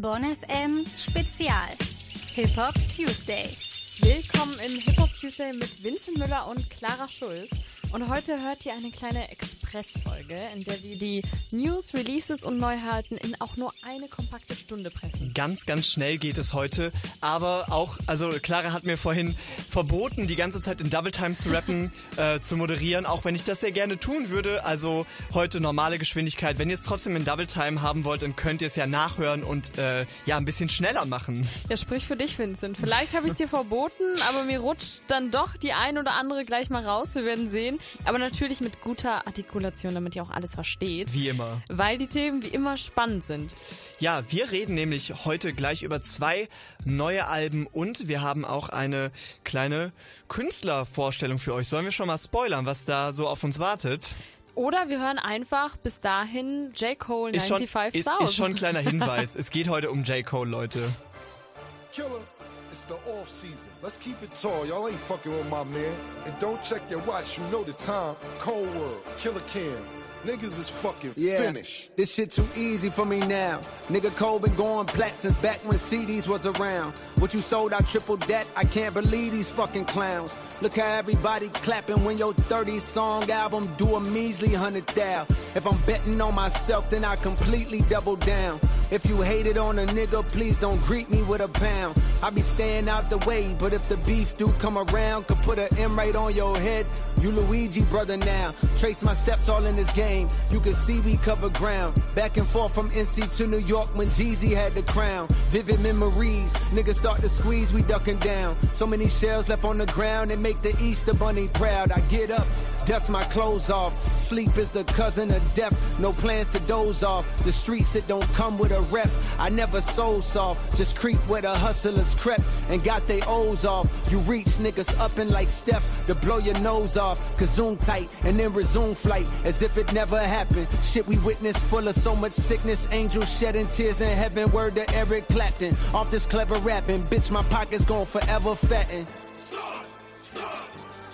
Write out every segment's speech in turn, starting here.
Bonn FM Spezial. Hip Hop Tuesday. Willkommen im Hip Hop Tuesday mit Vincent Müller und Clara Schulz. Und heute hört ihr eine kleine Expressfolge, in der wir die News, Releases und Neuheiten in auch nur eine kompakte Stunde pressen. Ganz, ganz schnell geht es heute. Aber auch, also Clara hat mir vorhin verboten, die ganze Zeit in Double Time zu rappen, äh, zu moderieren, auch wenn ich das sehr gerne tun würde. Also heute normale Geschwindigkeit. Wenn ihr es trotzdem in Double Time haben wollt, dann könnt ihr es ja nachhören und äh, ja, ein bisschen schneller machen. Ja, sprich für dich, Vincent. Vielleicht habe ich es dir verboten, aber mir rutscht dann doch die ein oder andere gleich mal raus. Wir werden sehen. Aber natürlich mit guter Artikulation, damit ihr auch alles versteht. Wie immer. Weil die Themen wie immer spannend sind. Ja, wir reden nämlich heute gleich über zwei neue Alben und wir haben auch eine kleine Künstlervorstellung für euch. Sollen wir schon mal spoilern, was da so auf uns wartet? Oder wir hören einfach bis dahin J. Cole Ist schon, 95 ist, South. ist schon ein kleiner Hinweis. es geht heute um J. Cole, Leute. Killer, it's the off season. Let's keep it tall. Y'all ain't fucking with my man. And don't check your watch, you know the time. Cold World, Killer Cam. Niggas is fucking Yeah, finished. this shit too easy for me now. Nigga Cole been going plat since back when CDs was around. What you sold, I triple that. I can't believe these fucking clowns. Look how everybody clapping when your 30 song album do a measly hundred thou. If I'm betting on myself, then I completely double down. If you hated on a nigga, please don't greet me with a pound. I be staying out the way, but if the beef do come around, could put an M right on your head. You Luigi brother now. Trace my steps all in this game. You can see we cover ground. Back and forth from NC to New York when Jeezy had the crown. Vivid memories. Niggas start to squeeze, we ducking down. So many shells left on the ground and make the Easter Bunny proud. I get up, dust my clothes off. Sleep is the cousin of death. No plans to doze off. The streets that don't come with a rep. I never soul soft. Just creep where the hustlers crept and got they O's off. You reach niggas up and like Steph to blow your nose off. Cause zoom tight and then resume flight as if it never happened. Shit we witnessed full of so much sickness. Angels shedding tears in heaven. Word to Eric Clapton. Off this clever rapping. Bitch, my pockets gon' forever fatten.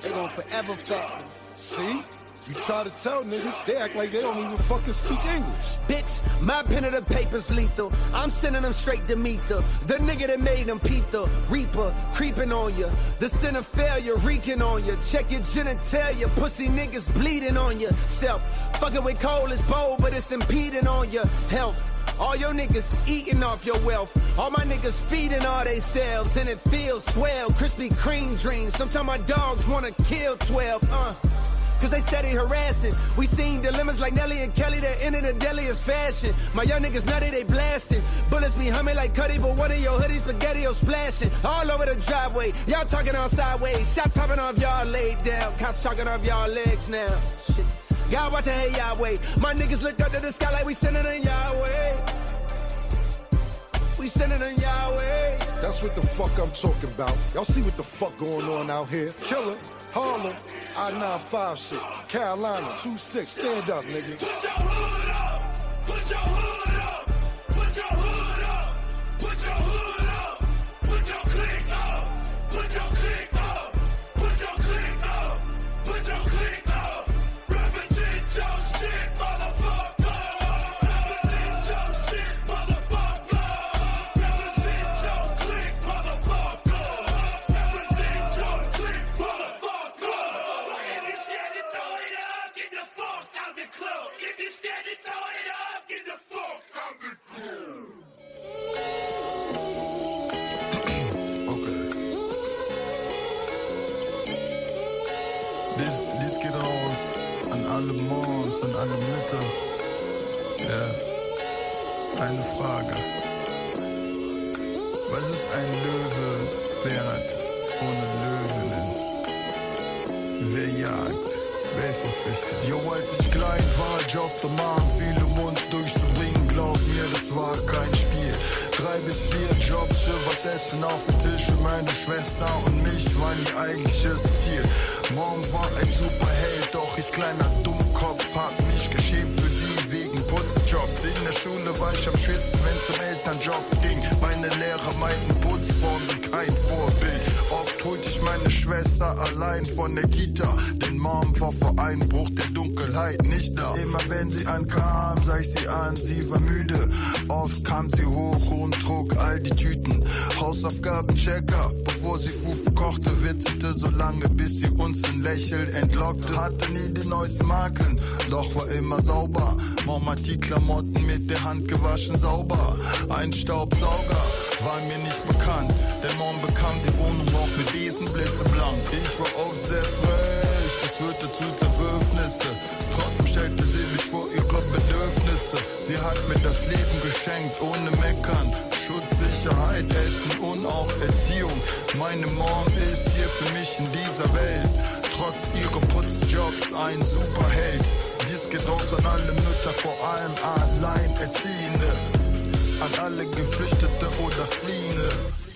They gon' forever fatten. See? You try to tell niggas, they act like they don't even fucking speak English. Bitch, my pen of the paper's lethal. I'm sending them straight to meet the the nigga that made them peep the reaper creeping on you. The sin of failure reeking on you. Check your genitalia, pussy niggas bleeding on yourself. Fucking with coal is bold, but it's impeding on your health. All your niggas eating off your wealth. All my niggas feeding all they selves, and it feels swell. Krispy Kreme dreams. Sometimes my dogs wanna kill 12. Uh. Cause they steady harassing. We seen dilemmas like Nelly and Kelly that ended the deadliest fashion. My young niggas nutty, they blasting. Bullets be humming like Cuddy, but one of your hoodies spaghetti splashing. All over the driveway. Y'all talking on sideways. Shots popping off y'all laid down. Cops chalking off y'all legs now. Shit. God watching hey Yahweh. My niggas look up to the sky like we sending in Yahweh. We sending in Yahweh. That's what the fuck I'm talking about. Y'all see what the fuck going on out here? Killer, Harlem, I-95 shit. Carolina, 2-6, stand up, nigga. Kochte, witzelte so lange, bis sie uns ein Lächeln entlockte. Hatte nie die neuesten Marken, doch war immer sauber. Mom hat die Klamotten mit der Hand gewaschen, sauber. Ein Staubsauger war mir nicht bekannt, denn Mom bekam die Wohnung auch mit Besenblitze blank. Ich war oft sehr frech, das führte zu Zerwürfnisse. Trotzdem stellte sie mich vor ihre Bedürfnisse. Sie hat mir das Leben geschenkt, ohne Meckern. Schutz, Sicherheit, Essen und auch Erziehung. Meine Mom ist hier für mich in dieser Welt. Trotz ihrer Putzjobs ein Superheld. Dies geht raus an alle Mütter, vor allem Alleinerziehende. An alle Geflüchtete oder Fliehende.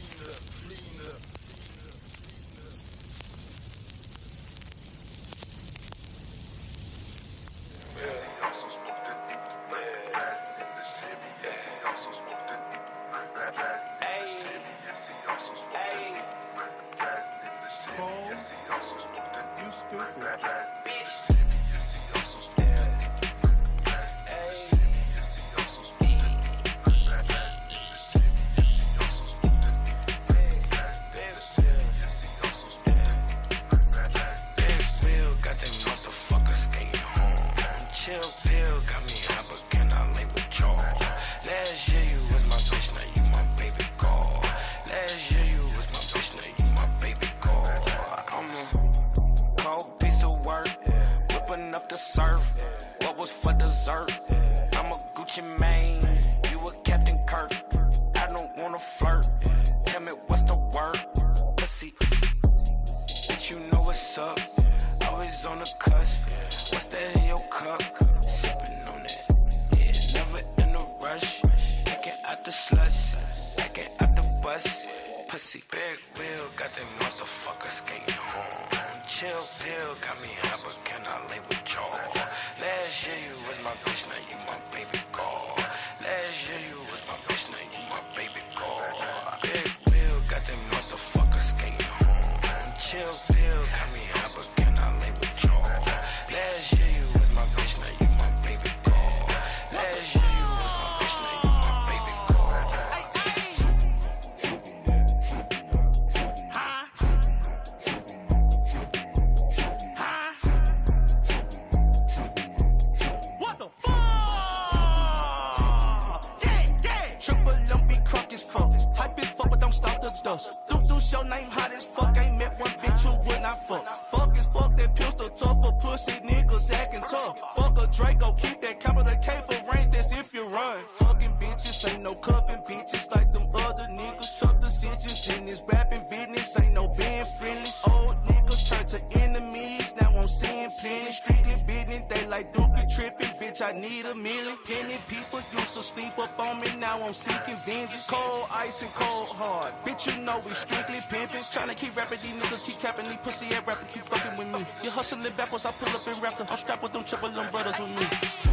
And cold hard. Bitch, you know we strictly pimping. Tryna keep rapping. These niggas keep capping. These pussy ass rapping keep fucking with me. You hustling backwards. I pull up in raptor. I'm strapped with them triple brothers with me.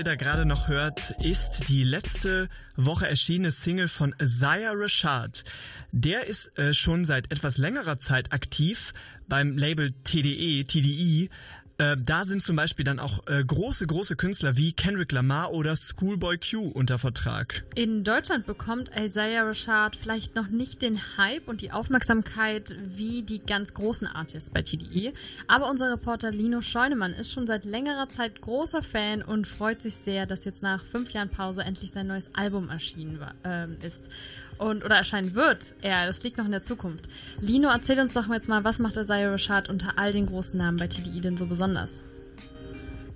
Ihr da gerade noch hört, ist die letzte Woche erschienene Single von Zaya Rashad. Der ist äh, schon seit etwas längerer Zeit aktiv beim Label TDE, TDE. Äh, da sind zum Beispiel dann auch äh, große, große Künstler wie Kendrick Lamar oder Schoolboy Q unter Vertrag. In Deutschland bekommt Isaiah Rashad vielleicht noch nicht den Hype und die Aufmerksamkeit wie die ganz großen Artists bei TDE, aber unser Reporter Lino Scheunemann ist schon seit längerer Zeit großer Fan und freut sich sehr, dass jetzt nach fünf Jahren Pause endlich sein neues Album erschienen war, ähm, ist. Und oder erscheinen wird. Er, das liegt noch in der Zukunft. Lino, erzähl uns doch jetzt mal, was macht Isaiah Rashad unter all den großen Namen bei TDI denn so besonders?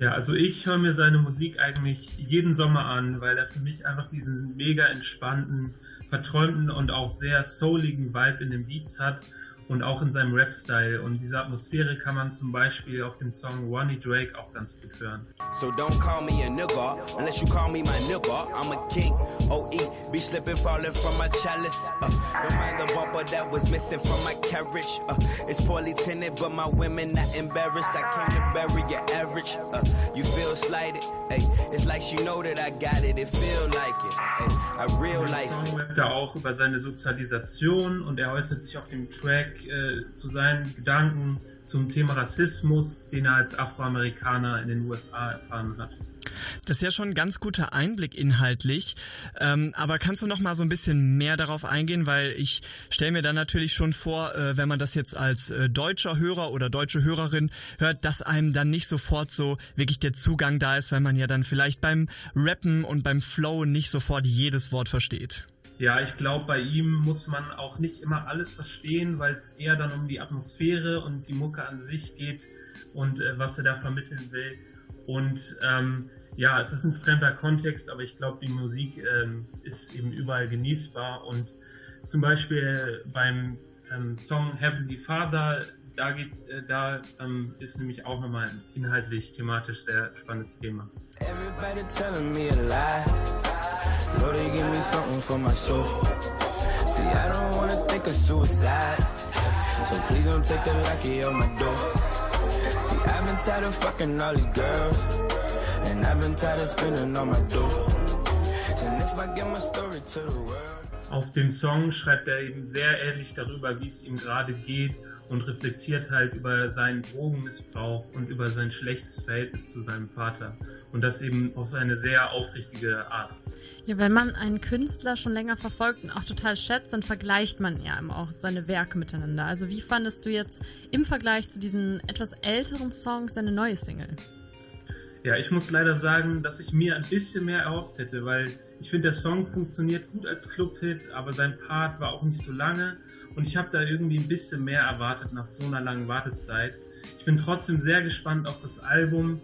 Ja, also ich höre mir seine Musik eigentlich jeden Sommer an, weil er für mich einfach diesen mega entspannten, verträumten und auch sehr souligen Vibe in den Beats hat und auch in seinem Rap-Style. Und diese Atmosphäre kann man zum Beispiel auf dem Song Ronnie Drake auch ganz gut hören. So don't call me a nigga unless you call me my nigga. I'm a king. OE, be slipping, falling from my chalice. Uh, don't mind the bumper that was missing from my carriage. Uh, it's poorly tinted, but my women not embarrassed. I came to bury your average. Uh, you feel slighted. Hey, it's like she know that I got it. It feel like it. Hey, I real life. Song rappt er auch über seine Sozialisation und er äußert sich auf dem Track äh, zu seinen Gedanken zum Thema Rassismus, den er als Afroamerikaner in den USA erfahren hat. Das ist ja schon ein ganz guter Einblick inhaltlich. Ähm, aber kannst du noch mal so ein bisschen mehr darauf eingehen? Weil ich stelle mir dann natürlich schon vor, äh, wenn man das jetzt als äh, deutscher Hörer oder deutsche Hörerin hört, dass einem dann nicht sofort so wirklich der Zugang da ist, weil man ja dann vielleicht beim Rappen und beim Flow nicht sofort jedes Wort versteht. Ja, ich glaube, bei ihm muss man auch nicht immer alles verstehen, weil es eher dann um die Atmosphäre und die Mucke an sich geht und äh, was er da vermitteln will. Und ähm, ja, es ist ein fremder Kontext, aber ich glaube, die Musik ähm, ist eben überall genießbar. Und zum Beispiel beim ähm, Song Heavenly Father, da, geht, äh, da ähm, ist nämlich auch nochmal ein inhaltlich, thematisch sehr spannendes Thema. Everybody telling me a lie. Lord, give me something for my soul. See, I don't wanna think of suicide. So please don't take the lucky on my door. See, I've been tired of fucking all these girls. And I've been tired of spending all my dough. And if I get my story to the world. Auf dem Song schreibt er eben sehr ehrlich darüber, wie es ihm gerade geht und reflektiert halt über seinen Drogenmissbrauch und über sein schlechtes Verhältnis zu seinem Vater. Und das eben auf eine sehr aufrichtige Art. Ja, wenn man einen Künstler schon länger verfolgt und auch total schätzt, dann vergleicht man ja auch seine Werke miteinander. Also wie fandest du jetzt im Vergleich zu diesen etwas älteren Songs seine neue Single? Ja, ich muss leider sagen, dass ich mir ein bisschen mehr erhofft hätte, weil ich finde, der Song funktioniert gut als Clubhit, aber sein Part war auch nicht so lange. Und ich habe da irgendwie ein bisschen mehr erwartet nach so einer langen Wartezeit. Ich bin trotzdem sehr gespannt auf das Album.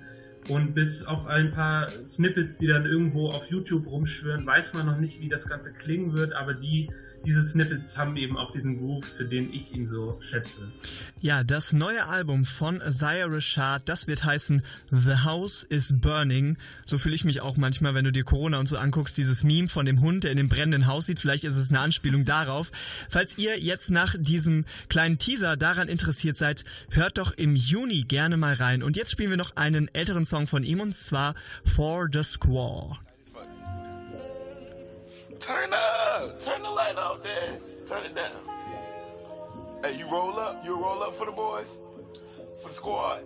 Und bis auf ein paar Snippets, die dann irgendwo auf YouTube rumschwören, weiß man noch nicht, wie das Ganze klingen wird, aber die diese Snippets haben eben auch diesen Groove, für den ich ihn so schätze. Ja, das neue Album von Isaiah Rashad, das wird heißen The House is Burning. So fühle ich mich auch manchmal, wenn du dir Corona und so anguckst, dieses Meme von dem Hund, der in dem brennenden Haus sieht. Vielleicht ist es eine Anspielung darauf. Falls ihr jetzt nach diesem kleinen Teaser daran interessiert seid, hört doch im Juni gerne mal rein. Und jetzt spielen wir noch einen älteren Song von ihm und zwar For the Squaw. Turn up. Turn the light off, Daz. Turn it down. Hey, you roll up? You roll up for the boys? For the squad?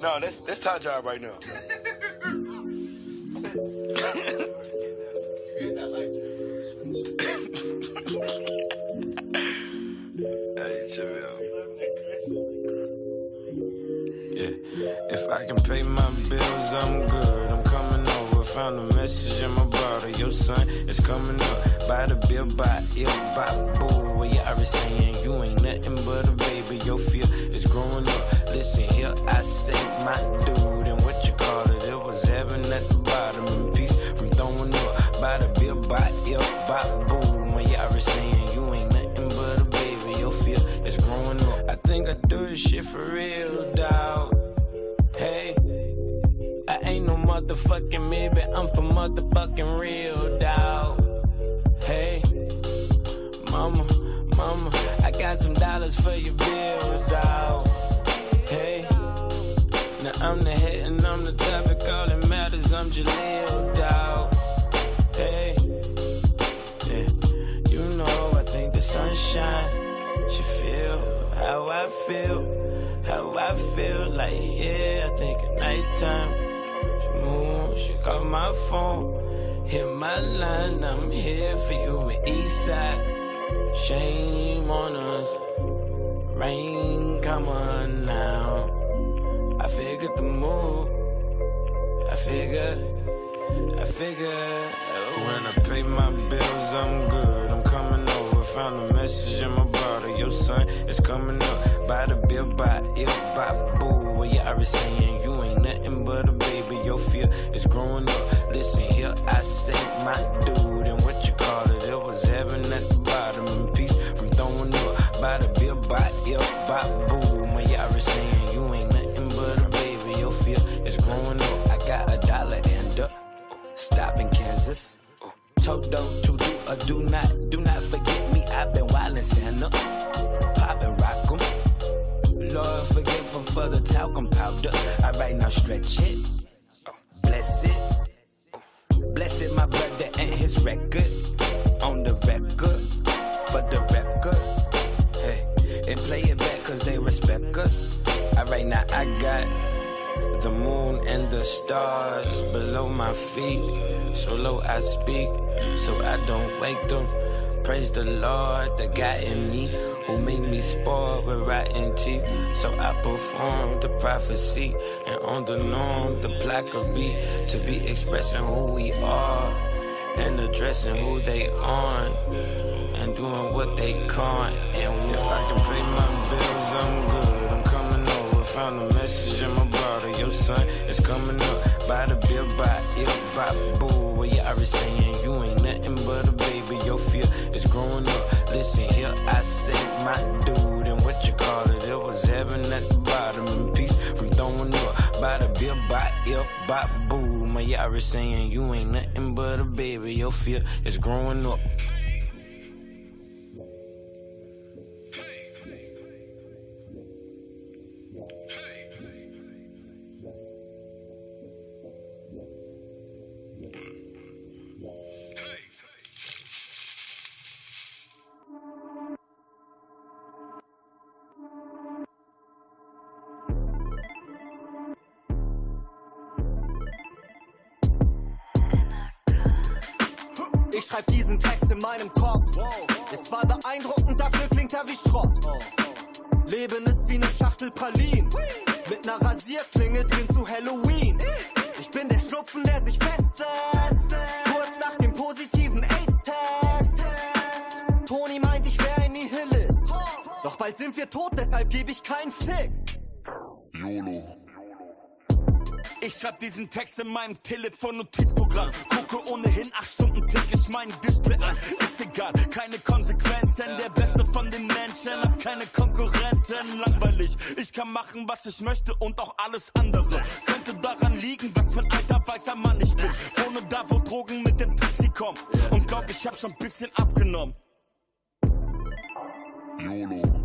No, that's that's our job right now. Hey, out. Yeah, if I can pay my bills, I'm good. Found a message in my bottle. Your son is coming up. By the bill, by ill, by boo. Yeah, I was saying you ain't nothing but a baby. Your fear is growing up. Listen here, I say my dude, and what you call it? It was heaven at the bottom, and peace from throwing up. By the bill, by ill, by boo. Yeah, I was saying you ain't nothing but a baby. Your fear is growing up. I think I do this shit for real, dawg. Motherfucking maybe, I'm for motherfucking real, dawg. Hey, mama, mama, I got some dollars for your bills, dawg. Hey, now I'm the head and I'm the topic, all that matters, I'm Jaleel, dawg. Hey, yeah, you know I think the sunshine should feel how I feel. How I feel like, yeah, I think at nighttime. She call my phone. Hit my line, I'm here for you in Eastside. Shame on us. Rain, come on now. I figured the move. I figured, I figured. When I pay my bills, I'm good. I'm coming over. Found a message in my bottle. Your son is coming up. By the bill, by ill, by boo. Yeah, I was saying you ain't nothing but a baby. Your fear is growing up. Listen here, I say my dude. And what you call it? It was heaven at the bottom. And peace from throwing up. By the bill, by ill, by boo. Well, yeah, I was saying you ain't nothing but a baby. Your fear is growing up. I got a dollar and a stop in Kansas. Toto to do or do not, do not forget me. I've been wildin' Santa, poppin' rock 'em. Lord, forgive 'em for the talcum powder. I right now stretch it, brother and his record on the record for the record. Hey, and play it back 'cause they respect us. I right now I got the moon and the stars below my feet. So low I speak, so I don't wake them. Praise the Lord, the guy in me who made me spoil with rotten teeth. So I perform the prophecy, and on the norm, the plaque will be to be expressing who we are and addressing who they on and doing what they can't. And if I can pay my bills, I'm good. I'm coming over. Found a message in my bottle. Your son is coming up. By the bill, by ill, by boo. Yeah, I was saying you ain't nothing but a baby. Your fear is growing up. Listen here, I say my dude. And what you call it? It was heaven at the bottom. And peace from throwing up. By the bill, by ill, by boo. My I saying you ain't nothing but a baby. Your fear is growing up. Meinem Kopf. Ist zwar beeindruckend, dafür klingt er wie Schrott. Leben ist wie ne Schachtel Pralinen. Mit ner Rasierklinge drin zu Halloween. Ich bin der Schnupfen, der sich festsetzt. Kurz nach dem positiven AIDS-Test. Toni meint, ich wär ein Nihilist. Doch bald sind wir tot, deshalb geb ich keinen Fick. YOLO. Ich schreib diesen Text in meinem Telefon-Notizprogramm. Gucke ohnehin acht Stunden täglich mein Display an. Ist egal, keine Konsequenzen. Der Beste von den Menschen, hab keine Konkurrenten. Langweilig, ich kann machen, was ich möchte und auch alles andere. Könnte daran liegen, was für ein alter weißer Mann ich bin. Wohne da, wo Drogen mit dem Taxi kommen. Und glaub, ich hab schon ein bisschen abgenommen. YOLO.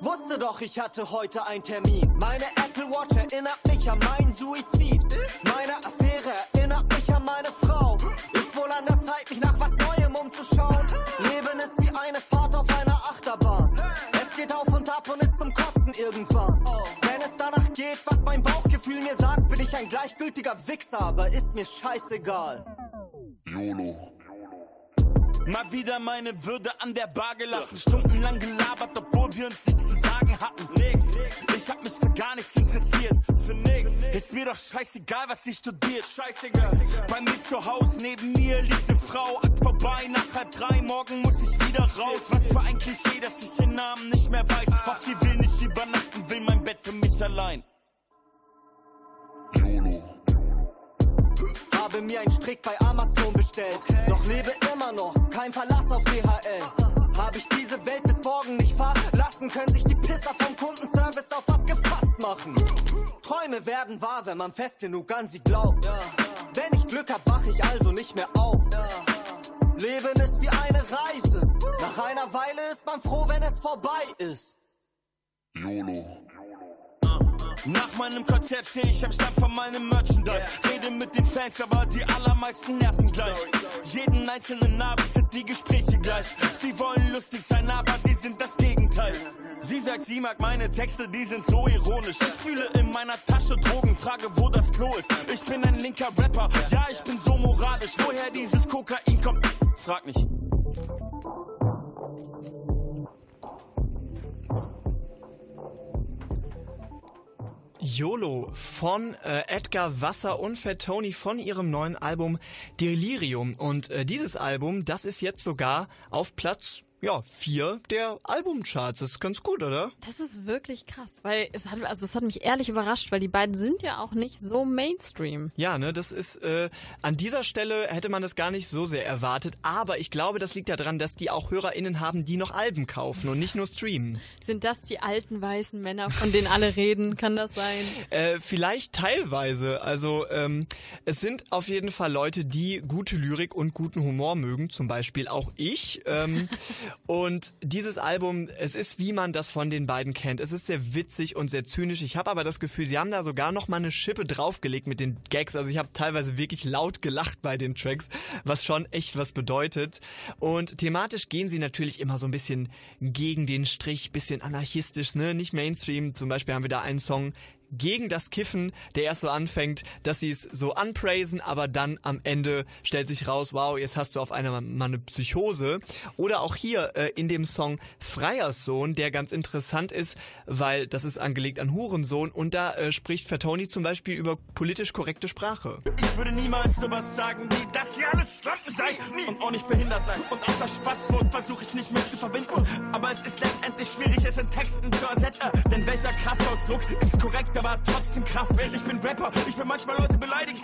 Wusste doch, ich hatte heute einen Termin. Meine Apple Watch erinnert mich an meinen Suizid. Meine Affäre erinnert mich an meine Frau. Ist wohl an der Zeit, mich nach was Neuem umzuschauen. Leben ist wie eine Fahrt auf einer Achterbahn. Es geht auf und ab und ist zum Kotzen irgendwann. Wenn es danach geht, was mein Bauchgefühl mir sagt, bin ich ein gleichgültiger Wichser, aber ist mir scheißegal. YOLO. Mal wieder meine Würde an der Bar gelassen. Stundenlang gelabert, obwohl wir uns nichts zu sagen hatten. Ich hab mich für gar nichts interessiert. Für nix. Ist mir doch scheißegal, was sie studiert. Scheißegal. Bei mir zu Hause neben mir liegt eine Frau. Akt vorbei, nach halb drei, morgen muss ich wieder raus. Was für ein Klischee, dass ich den Namen nicht mehr weiß. Hoffe, sie will nicht übernachten, will mein Bett für mich allein. Habe mir einen Strick bei Amazon bestellt. Doch lebe immer noch, kein Verlass auf DHL. Habe ich diese Welt bis morgen nicht verlassen, können sich die Pisser vom Kundenservice auf was gefasst machen. Träume werden wahr, wenn man fest genug an sie glaubt. Wenn ich Glück hab, wach ich also nicht mehr auf. Leben ist wie eine Reise. Nach einer Weile ist man froh, wenn es vorbei ist. YOLO. Nach meinem Konzert steh ich am Stand von meinem Merchandise. Rede mit den Fans, aber die allermeisten nerven gleich. Jeden einzelnen Abend sind die Gespräche gleich. Sie wollen lustig sein, aber sie sind das Gegenteil. Sie sagt, sie mag meine Texte, die sind so ironisch. Ich fühle in meiner Tasche Drogen, frage, wo das Klo ist. Ich bin ein linker Rapper, ja, ich bin so moralisch. Woher dieses Kokain kommt, frag nicht. YOLO von äh, Edgar Wasser und Fat Tony von ihrem neuen Album Delirium. Und äh, dieses Album, das ist jetzt sogar auf Platz ja, vier der Albumcharts. Das ist ganz gut, oder? Das ist wirklich krass, weil es hat, also es hat mich ehrlich überrascht, weil die beiden sind ja auch nicht so Mainstream. Ja, ne, das ist, äh, an dieser Stelle hätte man das gar nicht so sehr erwartet, aber ich glaube, das liegt daran, dass die auch HörerInnen haben, die noch Alben kaufen und nicht nur streamen. Sind das die alten weißen Männer, von denen alle reden? Kann das sein? Äh, vielleicht teilweise. Also ähm, es sind auf jeden Fall Leute, die gute Lyrik und guten Humor mögen, zum Beispiel auch ich. Ähm, und dieses Album, es ist wie man das von den beiden kennt. Es ist sehr witzig und sehr zynisch. Ich habe aber das Gefühl, sie haben da sogar noch mal eine Schippe draufgelegt mit den Gags. Also ich habe teilweise wirklich laut gelacht bei den Tracks, was schon echt was bedeutet. Und thematisch gehen sie natürlich immer so ein bisschen gegen den Strich, bisschen anarchistisch, ne? Nicht Mainstream. Zum Beispiel haben wir da einen Song, gegen das Kiffen, der erst so anfängt, dass sie es so anpraisen, aber dann am Ende stellt sich raus, wow, jetzt hast du auf einmal mal eine Psychose. Oder auch hier äh, in dem Song Freierssohn, der ganz interessant ist, weil das ist angelegt an Hurensohn und da äh, spricht Fatoni zum Beispiel über politisch korrekte Sprache. Ich würde niemals sowas sagen, wie dass ihr alles Schlampen seid und auch nicht behindert seid. Und auch das Spaßbrot versuche ich nicht mehr zu verbinden. Aber es ist letztendlich schwierig, es in Texten zu ersetzen. Denn welcher Kraftausdruck ist korrekt, aber trotzdem Kraft. Ich bin Rapper, ich will manchmal Leute beleidigen.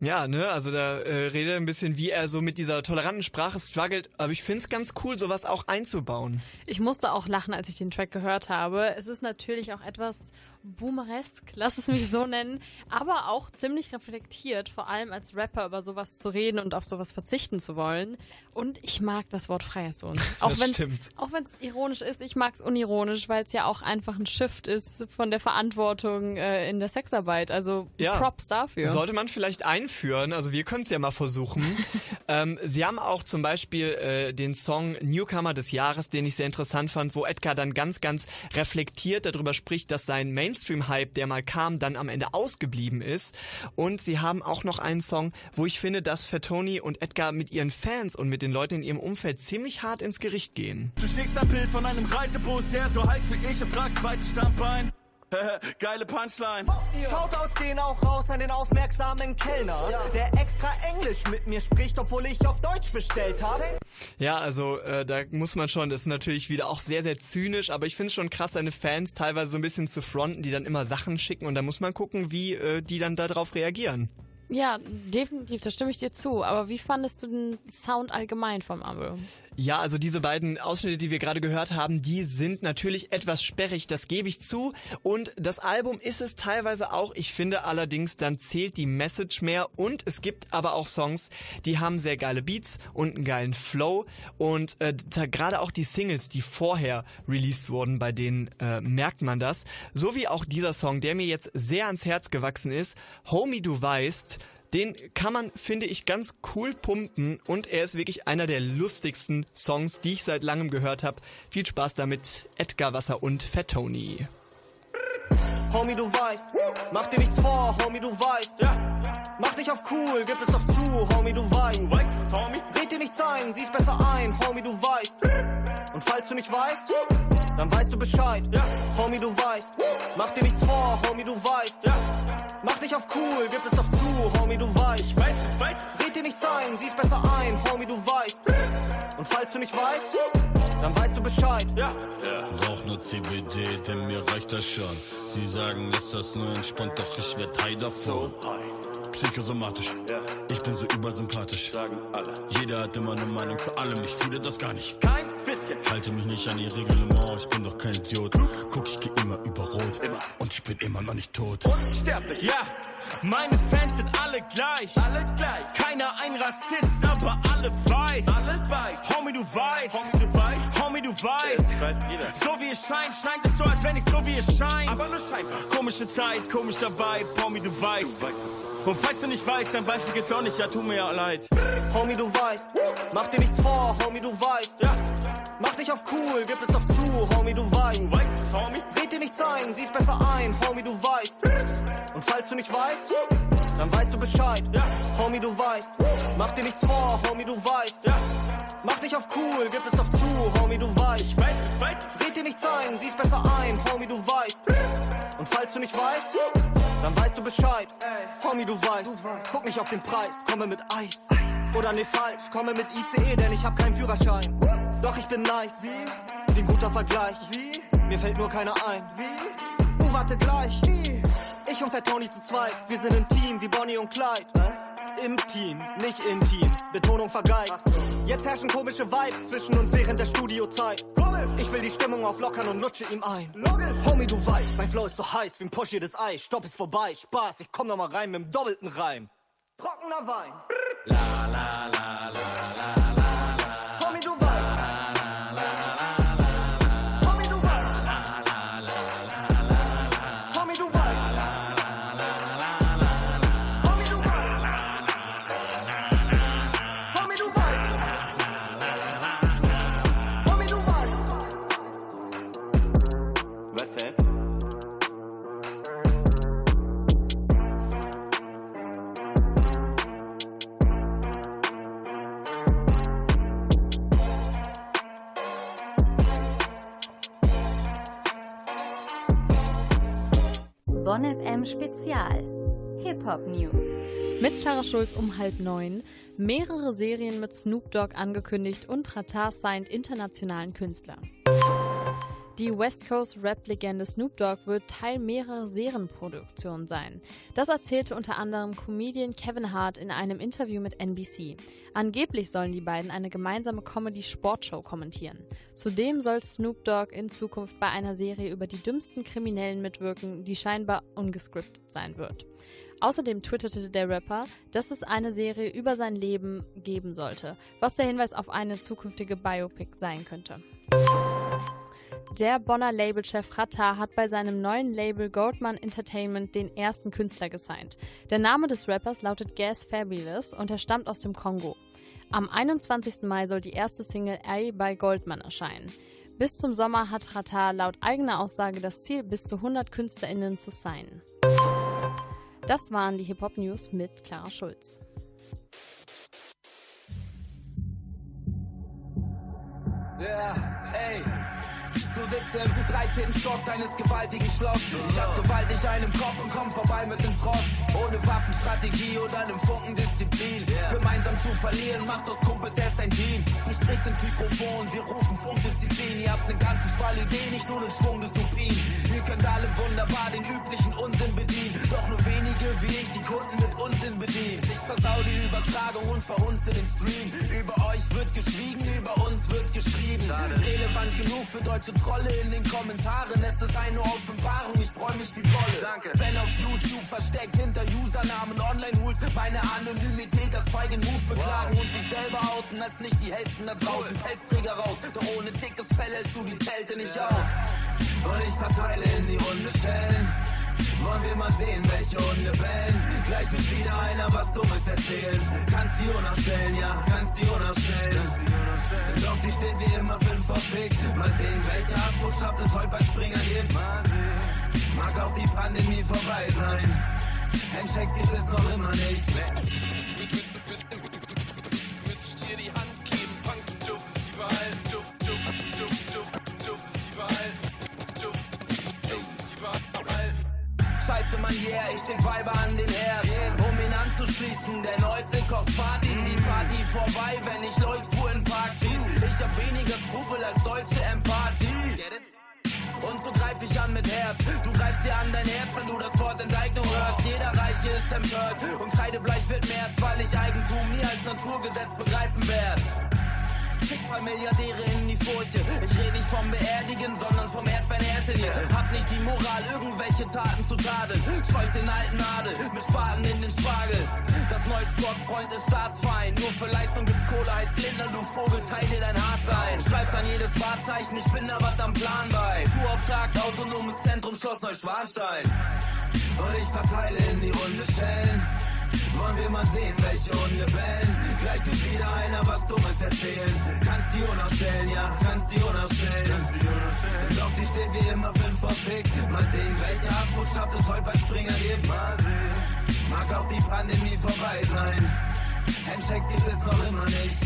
Ja, ne, also da äh, redet er ein bisschen, wie er so mit dieser toleranten Sprache struggelt, aber ich find's ganz cool, sowas auch einzubauen. Ich musste auch lachen, als ich den Track gehört habe. Es ist natürlich auch etwas boomeresk, lass es mich so nennen, aber auch ziemlich reflektiert, vor allem als Rapper über sowas zu reden und auf sowas verzichten zu wollen. Und ich mag das Wort Freiersohn. Auch stimmt. Auch wenn es ironisch ist, ich mag es unironisch, weil es ja auch einfach ein Shift ist von der Verantwortung äh, in der Sexarbeit. Also Ja. Props dafür. Sollte man vielleicht einführen, also wir können es ja mal versuchen. ähm, sie haben auch zum Beispiel äh, den Song Newcomer des Jahres, den ich sehr interessant fand, wo Edgar dann ganz, ganz reflektiert darüber spricht, dass sein Mainstream-Hype, der mal kam, dann am Ende ausgeblieben ist. Und sie haben auch noch einen Song, wo ich finde, dass Fatoni und Edgar mit ihren Fans und mit den Leuten in ihrem Umfeld ziemlich hart ins Gericht gehen. Du schickst ein Bild von einem Reisebus, der so heiß wie ich und fragst zweites Standbein. Geile Punchline. Shoutouts gehen auch raus an den aufmerksamen Kellner, der extra Englisch mit mir spricht, obwohl ich auf Deutsch bestellt habe. Ja, also äh, da muss man schon, das ist natürlich wieder auch sehr, sehr zynisch, aber ich finde es schon krass, seine Fans teilweise so ein bisschen zu fronten, die dann immer Sachen schicken und da muss man gucken, wie äh, die dann darauf reagieren. Ja, definitiv, da stimme ich dir zu. Aber wie fandest du den Sound allgemein vom Album? Ja, also diese beiden Ausschnitte, die wir gerade gehört haben, die sind natürlich etwas sperrig, das gebe ich zu. Und das Album ist es teilweise auch. Ich finde allerdings, dann zählt die Message mehr. Und es gibt aber auch Songs, die haben sehr geile Beats und einen geilen Flow. Und äh, gerade auch die Singles, die vorher released wurden, bei denen äh, merkt man das. So wie auch dieser Song, der mir jetzt sehr ans Herz gewachsen ist. Homie, du weißt, den kann man, finde ich, ganz cool pumpen und er ist wirklich einer der lustigsten Songs, die ich seit langem gehört habe. Viel Spaß damit, Edgar Wasser und Fat Tony. Homie, du weißt, mach dir nichts vor, Homie, du weißt. Mach dich auf cool, gib es doch zu, Homie, du weißt. Red dir nichts ein, sieh's besser ein, Homie, du weißt. Und falls du nicht weißt, dann weißt du Bescheid. Homie, du weißt, mach dir nichts vor, Homie, du weißt. Mach dich auf cool, gib es doch zu, Homie, du weißt. Red dir nichts ein, sieh's besser ein, Homie, du weißt. Und falls du nicht weißt, dann weißt du Bescheid. Rauch nur CBD, denn mir reicht das schon. Sie sagen, ist das nur entspannt, doch ich werd high davon. Psychosomatisch, ich bin so übersympathisch. Jeder hat immer eine Meinung zu allem, ich fühle das gar nicht. Halte mich nicht an die Reglement, ich bin doch kein Idiot. Guck, ich geh immer über Rot und ich bin immer noch nicht tot. Ja, meine Fans sind alle gleich. Alle gleich. Keiner ein Rassist, aber alle weiß. Alle weiß. Homie, du weißt. Homie, du weißt. Homie, du weißt. So wie es scheint, scheint es so, als wenn nicht so wie es scheint. Aber nur scheint. Komische Zeit, komischer Vibe. Homie, du weißt. Und falls du nicht weißt, dann weiß ich jetzt auch nicht, ja, tut mir ja leid. Homie, du weißt, mach dir nichts vor, Homie, du weißt. Mach dich auf cool, gib es doch zu, Homie, du weißt. Red dir nichts ein, sieh's besser ein, Homie, du weißt. Und falls du nicht weißt, dann weißt du Bescheid. Homie, du weißt, mach dir nichts vor, Homie, du weißt. Mach dich auf cool, gib es doch zu, Homie, du weißt. Red dir nichts ein, sieh's besser ein, Homie, du weißt. Und falls du nicht weißt, dann weißt du Bescheid. Homie, du weißt, guck nicht auf den Preis, komme mit Eis. Oder ne, falsch, komme mit ICE, denn ich hab keinen Führerschein. Doch ich bin nice, wie ein guter Vergleich. Mir fällt nur keiner ein. Uh, warte gleich. Ich und Fat Tony zu zweit, wir sind ein Team wie Bonnie und Clyde. Im Team, nicht intim, Betonung vergeigt. Jetzt herrschen komische Vibes zwischen uns während der Studiozeit. Ich will die Stimmung auflockern und lutsche ihm ein. Homie, du weißt, mein Flow ist so heiß wie ein pochiertes Ei. Stopp ist vorbei, Spaß, ich komm noch mal rein mit dem doppelten Reim. Trockener Wein. Homie, Spezial. Hip-Hop News. Mit Clara Schulz um halb neun. Mehrere Serien mit Snoop Dogg angekündigt und Ratar signed internationalen Künstler. Die West Coast Rap-Legende Snoop Dogg wird Teil mehrerer Serienproduktionen sein. Das erzählte unter anderem Comedian Kevin Hart in einem Interview mit NBC. Angeblich sollen die beiden eine gemeinsame Comedy-Sportshow kommentieren. Zudem soll Snoop Dogg in Zukunft bei einer Serie über die dümmsten Kriminellen mitwirken, die scheinbar ungescriptet sein wird. Außerdem twitterte der Rapper, dass es eine Serie über sein Leben geben sollte, was der Hinweis auf eine zukünftige Biopic sein könnte. Der Bonner Labelchef Ratta hat bei seinem neuen Label Goldman Entertainment den ersten Künstler gesigned. Der Name des Rappers lautet Gas Fabulous und er stammt aus dem Kongo. Am 21. Mai soll die erste Single A bei Goldman erscheinen. Bis zum Sommer hat Ratta laut eigener Aussage das Ziel, bis zu 100 KünstlerInnen zu signen. Das waren die Hip-Hop-News mit Clara Schulz. Ja, ey. Du sitzt im 13. Stock deines gewaltigen Schloss. Ich hab gewaltig einen Kopf und komm vorbei mit dem Trotz. Ohne Waffenstrategie oder einem Funken Disziplin. Gemeinsam zu verlieren macht aus Kumpels erst ein Team. Du sprichst ins Mikrofon, wir rufen Funkdisziplin. Ihr habt einen ganzen Schwall Ideen, nicht nur den Schwung des Dupin. Ihr könnt alle wunderbar den üblichen Unsinn bedienen. Doch nur wenige wie ich die Kunden mit Unsinn bedienen. Ich versau die Übertragung und verhunze den Stream. Über euch wird geschwiegen, über uns wird geschrieben. Relevant genug für deutsche Trolle in den Kommentaren. Es ist eine Offenbarung, ich freu mich wie Bolle. Danke. Wenn auf YouTube versteckt hinter Usernamen online holst, meine Anonymität, das feigen Move beklagen und sich selber outen, als nicht die Hälften da draußen. Pelzträger raus, doch ohne dickes Fell hältst du die Kälte nicht aus. Und ich verteile in die Runde Stellen. Wollen wir mal sehen, welche Hunde bellen? Gleich wird wieder einer was Dummes erzählen. Kannst die nachstellen, ja, kannst die nachstellen. Doch die steht wie immer fünf vor Fick. Mal sehen, welche Hassbotschaft es heute bei Springer gibt. Mag auch die Pandemie vorbei sein. Handshakes gibt es noch immer nicht. Scheiße, man, yeah, ich schick Weiber an den Herd, um ihn anzuschließen, denn heute kocht Party, die Party vorbei, wenn ich Leuchtspur in den Park schieß. Ich hab weniger Skrupel als deutsche Empathie. Und so greif ich an mit Herz. Du greifst dir an dein Herz, wenn du das Wort Enteignung hörst. Jeder Reiche ist empört und kreidebleich wird März, weil ich Eigentum nie als Naturgesetz begreifen werde. Schick mal Milliardäre in die Furche. Ich rede nicht vom Beerdigen, sondern vom Erdbeerernte hier. Hab nicht die Moral, irgendwelche Taten zu tadeln. Scheuch den alten Adel mit Spaten in den Spargel. Das neue Sportfreund ist Staatsfeind. Nur für Leistung gibt's Kohle, heißt Lindner, du Vogel, teil dir dein Hart sein. Schreib's an jedes Wahrzeichen, ich bin da was am Plan bei. Tourauftrag, autonomes Zentrum, Schloss Neuschwanstein. Und ich verteile in die Runde Schellen. Wollen wir mal sehen, welche Hunde bellen? Gleich wird wieder einer was Dummes erzählen. Kannst die nachstellen, ja, kannst die nachstellen. Doch die steht wie immer fünf vor Fick. Mal sehen, welche Haftbotschaft es heute bei Springer gibt. Mag auch die Pandemie vorbei sein. Handshakes gibt es noch immer nicht.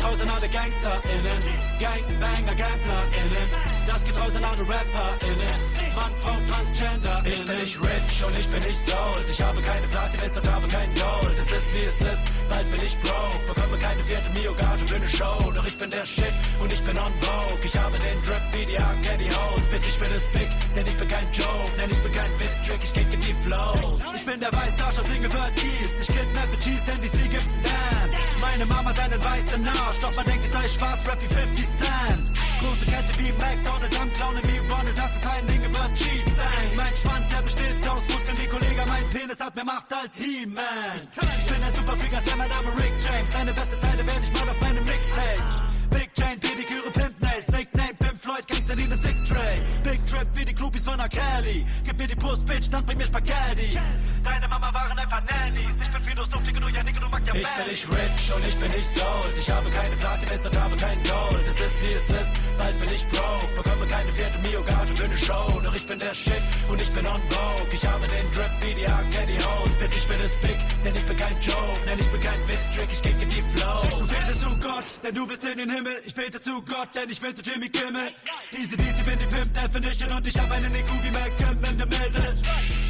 Geht raus an alle GangsterInnen, Gangbanger, GamblerInnen. Das geht raus an alle RapperInnen, Mann, Frau, TransgenderInnen. Ich bin nicht rich und ich bin nicht sold. Ich habe keine Platin-Hits und habe kein Gold. Es ist wie es ist, bald bin ich broke. Bekomme keine vierte Mio-Gage für eine Show. Doch ich bin der Shit und ich bin on Vogue. Ich habe den Drip wie die Candy Hoes. Bitch, ich bin es big, denn ich bin kein Joke. Denn ich bin kein Witztrick, ich kicke die Flows. Ich bin der Weißarsch aus Inglewood East. Ich kidnappe Cheese, denn die sie gibt. Meine Mama hat einen weißen Arsch, doch man denkt, ich sei schwarz, rap wie 50 Cent. Große Kette wie McDonald's, am Clownen wie Ronald, das ist ein Ding über Cheat Bang. Mein Schwanz, er besteht aus Muskeln wie Kollege, mein Penis hat mehr Macht als He-Man. Ich bin ein Superfreak, als mein Name Rick James. Deine beste Zeile werde ich mal auf meinem Mixtape. Big Chain, Pediküre, Pimp Nails, Nickname, Pimp Floyd, Gangster, Liebe, Six Tray. Big Trip wie die Groupies von R. Kelly. Gib mir die Brust, Bitch, dann bring mir Spaghetti. Deine Mama waren einfach Nannies. Ich bin duftig und du ja Nicke, du magst ja Ich bin nicht rich und ich bin nicht sold. Ich habe keine Platin-Hits und habe kein Gold. Es ist wie es ist, bald bin ich broke. Bekomme keine vierte Mio-Gage für eine Show. Doch ich bin der Shit und ich bin on Vogue. Ich habe den Drip wie die Candy Hoes. Bitch, ich bin es big, denn ich bin kein Joke. Denn ich bin kein Witztrick, ich kicke die Flow. Du betest zu Gott, denn du bist in den Himmel. Ich bete zu Gott, denn ich will zu Jimmy Kimmel. Easy Deasy bin die Pimp Definition und ich habe einen IQ wie Malcolm in the Middle.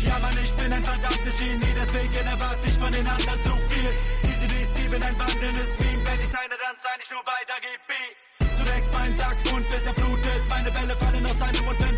Ja, Mann, ich bin ein verdammtes Genie, deswegen erwarte ich von den anderen zu viel. Easy DC bin ein wandelndes Meme, wenn ich seine, dann sein ich nur bei der GB. Du denkst meinen Sack und er blutet, meine Bälle fallen aus deinem Mund.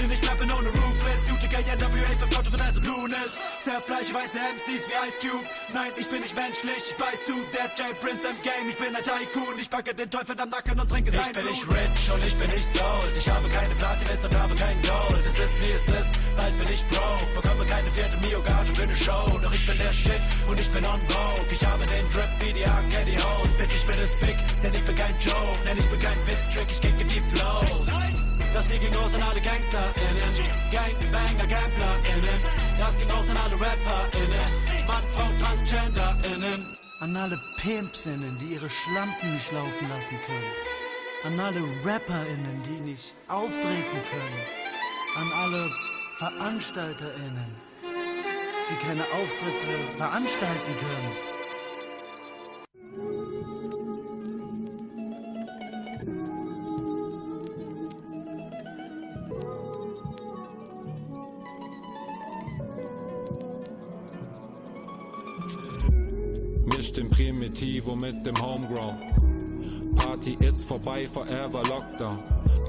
Ich würde nicht rappen ohne Ruthless, UGK, NWA, vertraut von also Blueness. Zerfleische weiße MCs wie Ice Cube. Nein, ich bin nicht menschlich, ich beiß zu, der J-Prince im Game. Ich bin ein Tycoon, ich packe den Teufel am Nacken und trinke sein Ich bin nicht rich und ich bin nicht sold. Ich habe keine Platin-Hits und habe kein Gold. Es ist wie es ist, bald bin ich broke. Bekomme keine vierte Mio-Gage für eine Show. Doch ich bin der Shit und ich bin on Vogue. Ich habe den Drip wie die Candy Hoes. Bitch, ich bin es big, denn ich bin kein Joke. Denn ich bin kein Witztrick, ich kicke die Flows. Raus an alle GangsterInnen, Gangbanger, GamblerInnen. Das ging raus an alle RapperInnen, Mann, Frau, TransgenderInnen. An alle Pimpsinnen, die ihre Schlampen nicht laufen lassen können. An alle RapperInnen, die nicht auftreten können. An alle VeranstalterInnen, die keine Auftritte veranstalten können. Primitivo mit dem Homegrown. Party ist vorbei, forever Lockdown.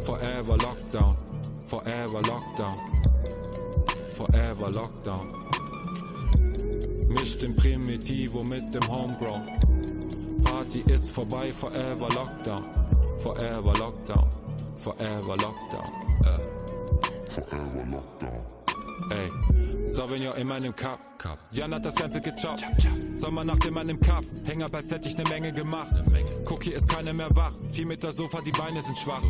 Forever Lockdown. Forever Lockdown. Forever Lockdown. Mischt den Primitivo mit dem Homegrown. Party ist vorbei, forever Lockdown. Forever Lockdown. Forever Lockdown. Äh. Forever Lockdown. Ey, Sauvignon in meinem Cup. Cup. Jan hat das Sample gechoppt. Sommernacht in meinem Kaff. Häng ab, als hätte ich ne Menge gemacht. Guck, hier ist keiner mehr wach. Vier Meter Sofa, die Beine sind schwach.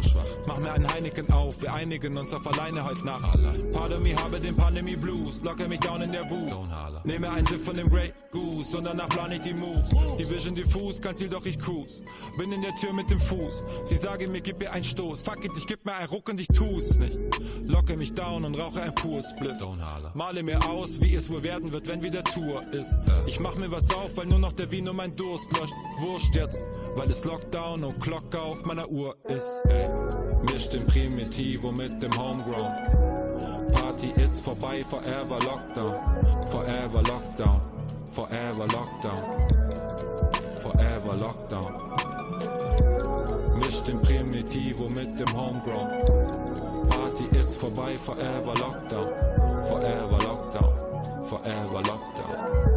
Mach mir einen Heineken auf. Wir einigen uns auf alleine heute Nacht. Pardon me, habe den Pandemie Blues. Locke mich down in der Booth. Nehme einen Sip von dem Grey Goose. Und danach plan ich die Moves. Die Vision diffus, kein Ziel, doch ich cruise. Bin in der Tür mit dem Fuß. Sie sagen mir, gib mir einen Stoß. Fuck it, ich geb mir einen Ruck und ich tu's nicht. Locke mich down und rauche ein pures Split. Male mir aus, wie es wohl werden wird, wenn wieder Tour ist. Ich mach mir was auf, weil nur noch der Vino mein Durst löscht. Wurscht jetzt, weil es Lockdown und Glock auf meiner Uhr ist. Ey. Misch den Primitivo mit dem Homegrown. Party ist vorbei, forever Lockdown. Forever Lockdown. Forever Lockdown. Forever Lockdown. Misch den Primitivo mit dem Homegrown. Party ist vorbei, forever Lockdown. Forever Lockdown. Forever Lockdown.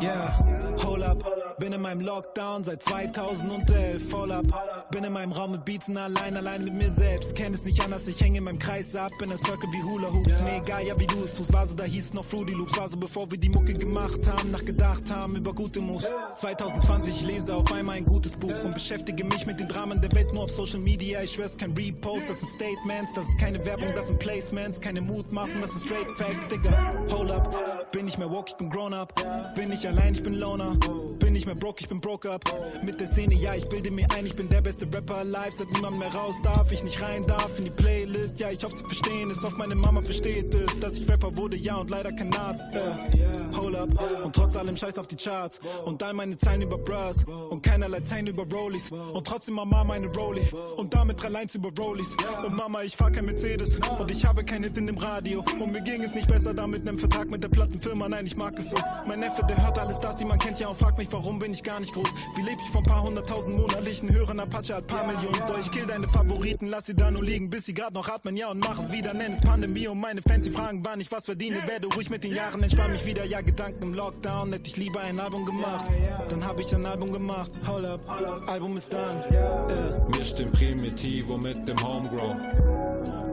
Yeah, hold up. Bin in meinem Lockdown seit 2011, voll up. Bin in meinem Raum mit Beatsen allein, allein mit mir selbst. Kenn es nicht anders, ich hänge in meinem Kreis ab, in der Circle wie Hula Hoops. Mir egal, ja wie du es tust, war so, da hieß noch Fruity Loops. War so, bevor wir die Mucke gemacht haben, nachgedacht haben über gute Moves. 2020, ich lese auf einmal ein gutes Buch und beschäftige mich mit den Dramen der Welt nur auf Social Media. Ich schwör's, kein Repost, das sind Statements, das ist keine Werbung, das sind Placements, keine Mutmaßen, das sind straight Facts, Digga. Hold up, bin nicht mehr woke, ich bin grown up. Bin nicht allein, ich bin Loner. Bin nicht mehr broke, ich bin broke up. Mit der Szene, ja, ich bilde mir ein, ich bin der beste Rapper alive. Seit niemand mehr raus darf, ich nicht rein darf in die Playlist. Ja, ich hoffe, sie verstehen es. Hoffe, meine Mama versteht es, dass ich Rapper wurde, ja, und leider kein Arzt. Äh, hold up. Und trotz allem scheiß auf die Charts. Und all meine Zeilen über Bras. Und keinerlei Zeilen über Rollies. Und trotzdem Mama meine Rollie. Und damit drei Lines über Rollies. Und Mama, ich fahr kein Mercedes. Und ich habe kein Hit in dem Radio. Und mir ging es nicht besser da mit nem Vertrag mit der Plattenfirma. Nein, ich mag es so. Mein Neffe, der hört alles das, die man kennt, ja, und fragt mich, warum bin ich gar nicht groß. Wie leb ich von paar hunderttausend monatlichen Hörern? Apache hat paar Millionen. Doch ich kill deine Favoriten, lass sie da nur liegen, bis sie grad noch atmen, ja, und mach es wieder. Nenn es Pandemie und meine Fans, die fragen, wann ich was verdiene. Werde ruhig mit den Jahren, entspann mich wieder, ja, Gedanken im Lockdown. Hätte ich lieber ein Album gemacht. Dann hab ich ein Album gemacht. Hold up, Album ist done. Äh. Wir stimmen Primitivo mit dem Homegrown.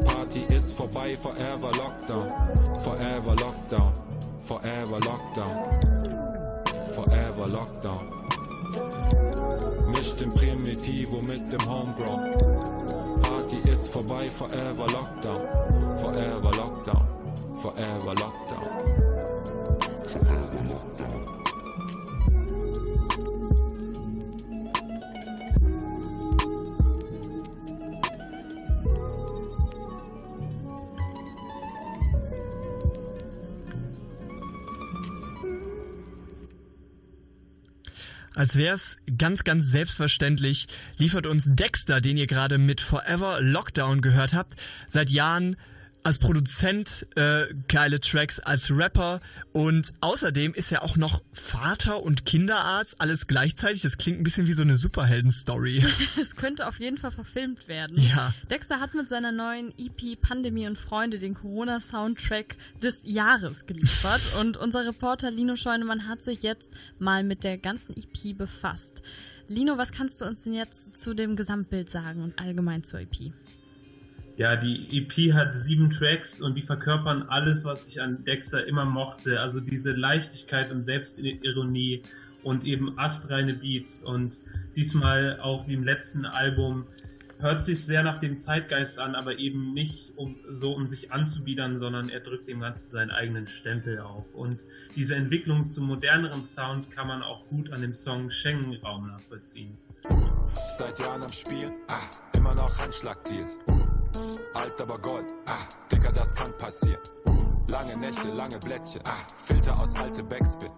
Party ist vorbei, forever Lockdown. Forever Lockdown. Forever Lockdown. Forever Lockdown. Mischt im Primitivo mit dem Homegrown. Party ist vorbei, forever Lockdown. Forever Lockdown. Forever Lockdown. Forever Lockdown. Als wär's ganz, ganz selbstverständlich, liefert uns Dexter, den ihr gerade mit Forever Lockdown gehört habt, seit Jahren als Produzent äh, geile Tracks, als Rapper und außerdem ist er auch noch Vater und Kinderarzt, alles gleichzeitig. Das klingt ein bisschen wie so eine Superhelden-Story. Es könnte auf jeden Fall verfilmt werden. Ja. Dexter hat mit seiner neuen EP Pandemie und Freunde den Corona-Soundtrack des Jahres geliefert und unser Reporter Lino Scheunemann hat sich jetzt mal mit der ganzen EP befasst. Lino, was kannst du uns denn jetzt zu dem Gesamtbild sagen und allgemein zur EP? Ja, die EP hat sieben Tracks und die verkörpern alles, was ich an Dexter immer mochte. Also diese Leichtigkeit und Selbstironie und eben astreine Beats. Und diesmal auch wie im letzten Album hört sich sehr nach dem Zeitgeist an, aber eben nicht um, so, um sich anzubiedern, sondern er drückt dem Ganzen seinen eigenen Stempel auf. Und diese Entwicklung zum moderneren Sound kann man auch gut an dem Song Schengen-Raum nachvollziehen. Seit Jahren am Spiel, ah, immer noch Handschlagdeals. Alt aber Gold, ah, Dicker, das kann passieren. Lange Nächte, lange Blättchen, ah, Filter aus alte Backspin.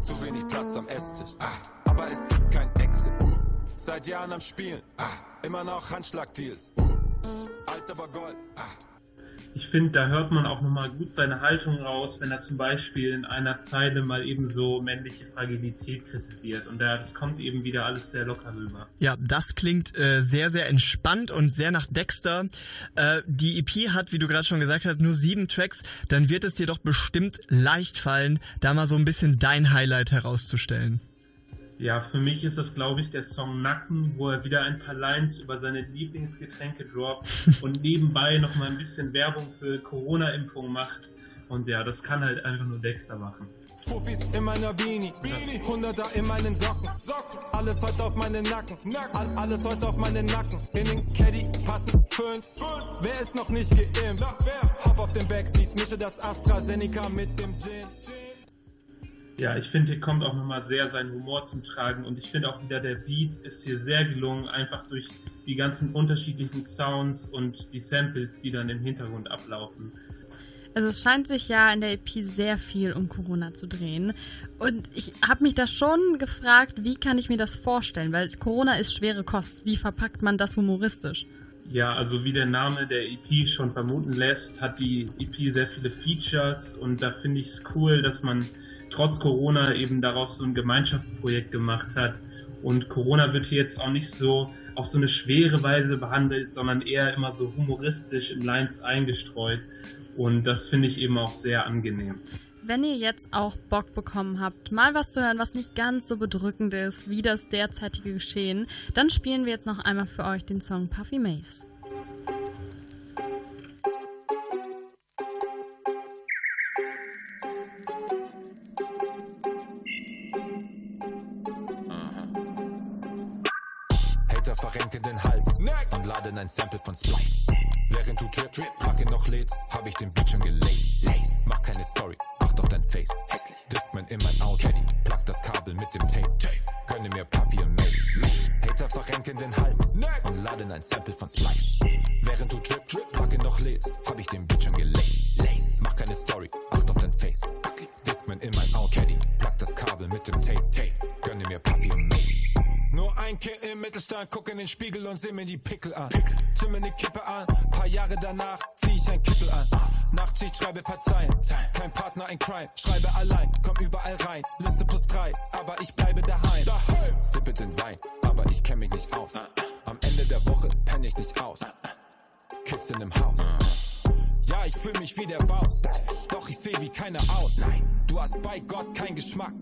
Zu wenig Platz am Esstisch, ah, aber es gibt kein Exit. Seit Jahren am Spielen, ah, immer noch Handschlagdeals. Alt aber Gold, ah. Ich finde, da hört man auch nochmal gut seine Haltung raus, wenn er zum Beispiel in einer Zeile mal eben so männliche Fragilität kritisiert. Und da, das kommt eben wieder alles sehr locker rüber. Ja, das klingt äh, sehr, sehr entspannt und sehr nach Dexter. Äh, die EP hat, wie du gerade schon gesagt hast, nur sieben Tracks. Dann wird es dir doch bestimmt leicht fallen, da mal so ein bisschen dein Highlight herauszustellen. Ja, für mich ist das, glaube ich, der Song Nacken, wo er wieder ein paar Lines über seine Lieblingsgetränke droppt und nebenbei noch mal ein bisschen Werbung für Corona-Impfung macht. Und ja, das kann halt einfach nur Dexter machen. Fuffis in meiner Beanie, Hunderter in meinen Socken. Alles heute auf meinen Nacken, All, alles heute auf meinen Nacken. In den Caddy passen fünf. Wer ist noch nicht geimpft? Hop auf den Backseat, mische das AstraZeneca mit dem Gin. Ja, ich finde, hier kommt auch nochmal sehr sein Humor zum Tragen und ich finde auch wieder, der Beat ist hier sehr gelungen, einfach durch die ganzen unterschiedlichen Sounds und die Samples, die dann im Hintergrund ablaufen. Also es scheint sich ja in der EP sehr viel um Corona zu drehen. Und ich habe mich da schon gefragt, wie kann ich mir das vorstellen? Weil Corona ist schwere Kost. Wie verpackt man das humoristisch? Ja, also wie der Name der EP schon vermuten lässt, hat die EP sehr viele Features und da finde ich es cool, dass man trotz Corona eben daraus so ein Gemeinschaftsprojekt gemacht hat. Und Corona wird hier jetzt auch nicht so auf so eine schwere Weise behandelt, sondern eher immer so humoristisch in Lines eingestreut. Und das finde ich eben auch sehr angenehm. Wenn ihr jetzt auch Bock bekommen habt, mal was zu hören, was nicht ganz so bedrückend ist wie das derzeitige Geschehen, dann spielen wir jetzt noch einmal für euch den Song Puffy Maze. Hater verrenkt in den Hals und laden ein Sample von Splice. Während du Trip, Trip, Plugin noch lädst, hab ich den Beat schon gelaced. Mach keine Story, Acht auf dein Face. Hässlich. Discman in mein Auto. Caddy. Plug das Kabel mit dem Tape. Gönne mir Puffy und Mace. Hater verrenken den Hals. Und laden ein Sample von Splice. Während du drip, drip, Plugin noch lädst, hab ich den Beat schon. Lace. Mach keine Story. Acht auf dein Face. Discman in mein Auto. Caddy. Plug das Kabel mit dem Tape. Tape. Gönne mir Puffy und Mace. Nur ein Kind im Mittelstand, guck in den Spiegel und seh mir die Pickel an. Zieh mir ne Kippe an, paar Jahre danach zieh ich ein Kittel an. Nachtschicht schreibe paar Zeilen, kein Partner in Crime, schreibe allein, komm überall rein. Liste plus drei, aber ich bleibe daheim. Sippe den Wein, aber ich kenn mich nicht aus. Am Ende der Woche penn ich nicht aus. Kids in dem Haus. Ja, ich fühl mich wie der Baus, doch ich seh wie keiner aus. Du hast bei Gott keinen Geschmack.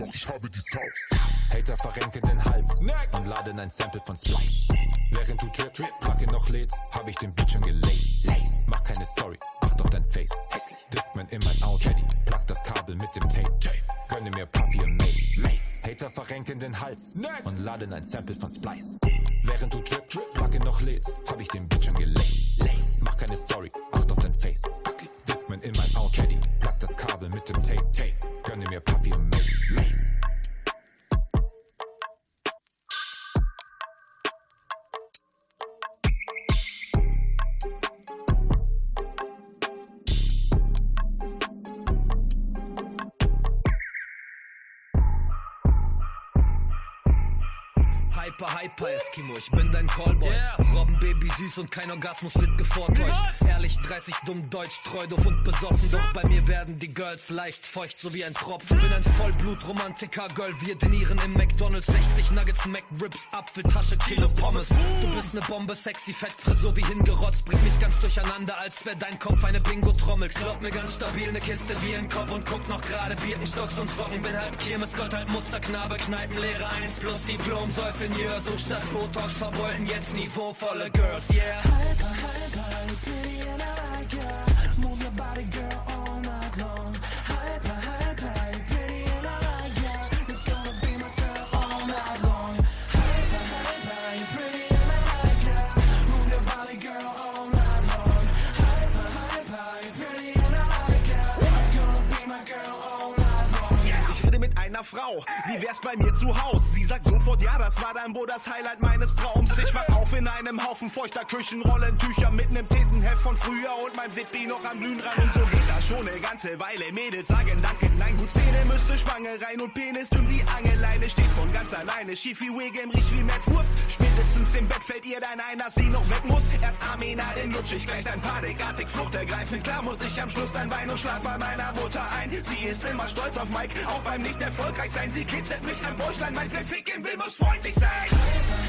Doch ich habe die Sauce. Hater verrenken den Hals und laden ein Sample von Splice. Während du drip, drip, Plugin noch lädst, hab ich den Beat schon gelaced. Lace. Mach keine Story, acht auf dein Face. Hässlich. Discman in mein Auto. Caddy. Plug das Kabel mit dem Tape. Gönne mir Puffy und Mace. Mace. Hater verrenken den Hals und laden ein Sample von Splice. Während du drip, drip, Plugin noch lädst, hab ich den Beat schon gelaced. Lace. Mach keine Story, acht auf dein Face. Discman in mein Auto. Caddy. Plug das Kabel mit dem Tape. Tape. Gönne mir Puffy und Mace. Mace. Hyper, hyper Eskimo, ich bin dein Callboy. Yeah. Robben Baby süß und kein Orgasmus wird gevortäuscht. Ehrlich, 30 dumm, deutsch, treu, doof und besoffen. Doch bei mir werden die Girls leicht feucht, so wie ein Tropfen. Bin ein Vollblut-Romantiker, Girl, wir dinieren im McDonalds. 60 Nuggets, McRibs, Apfeltasche, Kilo Pommes. Du bist ne Bombe, sexy, fett, Frisur wie hingerotzt. Bringt mich ganz durcheinander, als wär dein Kopf eine Bingo-Trommel. Glaub mir ganz stabil, ne Kiste wie ein Kopf und guck noch gerade Birkenstocks und Socken. Bin halb Kirmes, Gott, halb Musterknabe, Kneipenlehrer 1 plus Diplom, Säufingenieur. So statt Botox verbeulten jetzt niveauvolle Girls, yeah. Hyper, hyper, Ich rede mit einer Frau, wie wär's bei mir zu Haus? Sie sagt sofort, ja, das war dann wohl das Highlight meines Traums. Ich wach auf in einem Haufen feuchter Küchenrollen, Tücher mit nem Tintenheft von früher und meinem Sippi noch am Glühen ran. Und so geht das schon eine ganze Weile. Mädels sagen Danke, nein, gut Zähne müsste Schwange rein und Penis dünn die Angeleine steht von ganz alleine. Schief wie Wiggum, riecht wie Matt Wurst. Spätestens im Bett fällt ihr dann ein, dass sie noch weg muss. Erst Amina, den ich gleich dein panikartig Flucht ergreifen. Klar muss ich am Schluss dein Bein und schlaf bei meiner Mutter ein. Sie ist immer stolz auf Mike, auch beim nicht erfolgreich sein. Sie kitzelt mich am Bäuchlein, mein wer ficken will, muss freundlich sein.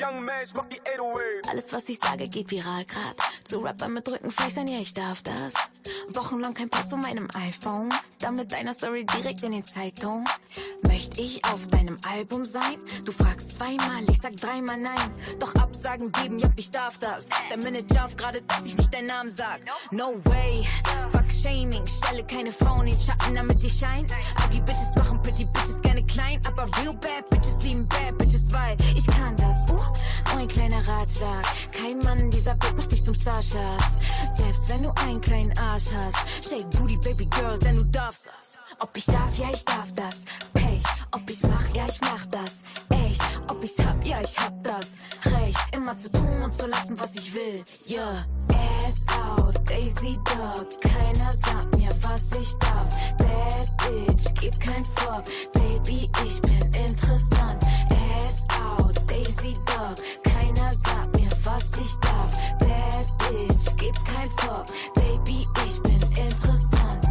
Young Mash macht die 808. Alles, was ich sage, geht viral grad. Zu Rapper mit Rückenfleisch sein, ja, ich darf das. Wochenlang kein Post von meinem iPhone. Dann mit deiner Story direkt in den Zeitung. Möchte ich auf deinem Album sein? Du fragst zweimal, ich sag dreimal nein. Doch Absagen geben, ja, ich darf das. Der Manager auf gerade, dass ich nicht deinen Namen sag. No way, fuck Shaming. Stelle keine Frauen in den Schatten, damit sie scheint. Ugly Bitches machen Pretty Bitches gerne klein. Aber real bad Bitches lieben bad Bitches, weil ich kann das. Uh, ein kleiner Ratschlag. Kein Mann dieser Welt macht dich zum Starschatz. Selbst wenn du einen kleinen Arsch hast. Shake Booty, Baby Girl, denn du darfst das. Ob ich darf, ja, ich darf das. Pech, ob ich's mach, ja, ich mach das. Echt, ob ich's hab, ja, ich hab das. Recht, immer zu tun und zu lassen, was ich will. Yeah. Ass out, Daisy Dog. Keiner sagt mir, was ich darf. Bad Bitch, gib kein Fuck. Baby, ich bin interessant. Out, Daisy Dog. Keiner sagt mir, was ich darf. Bad Bitch, gib kein Fuck. Baby, ich bin interessant.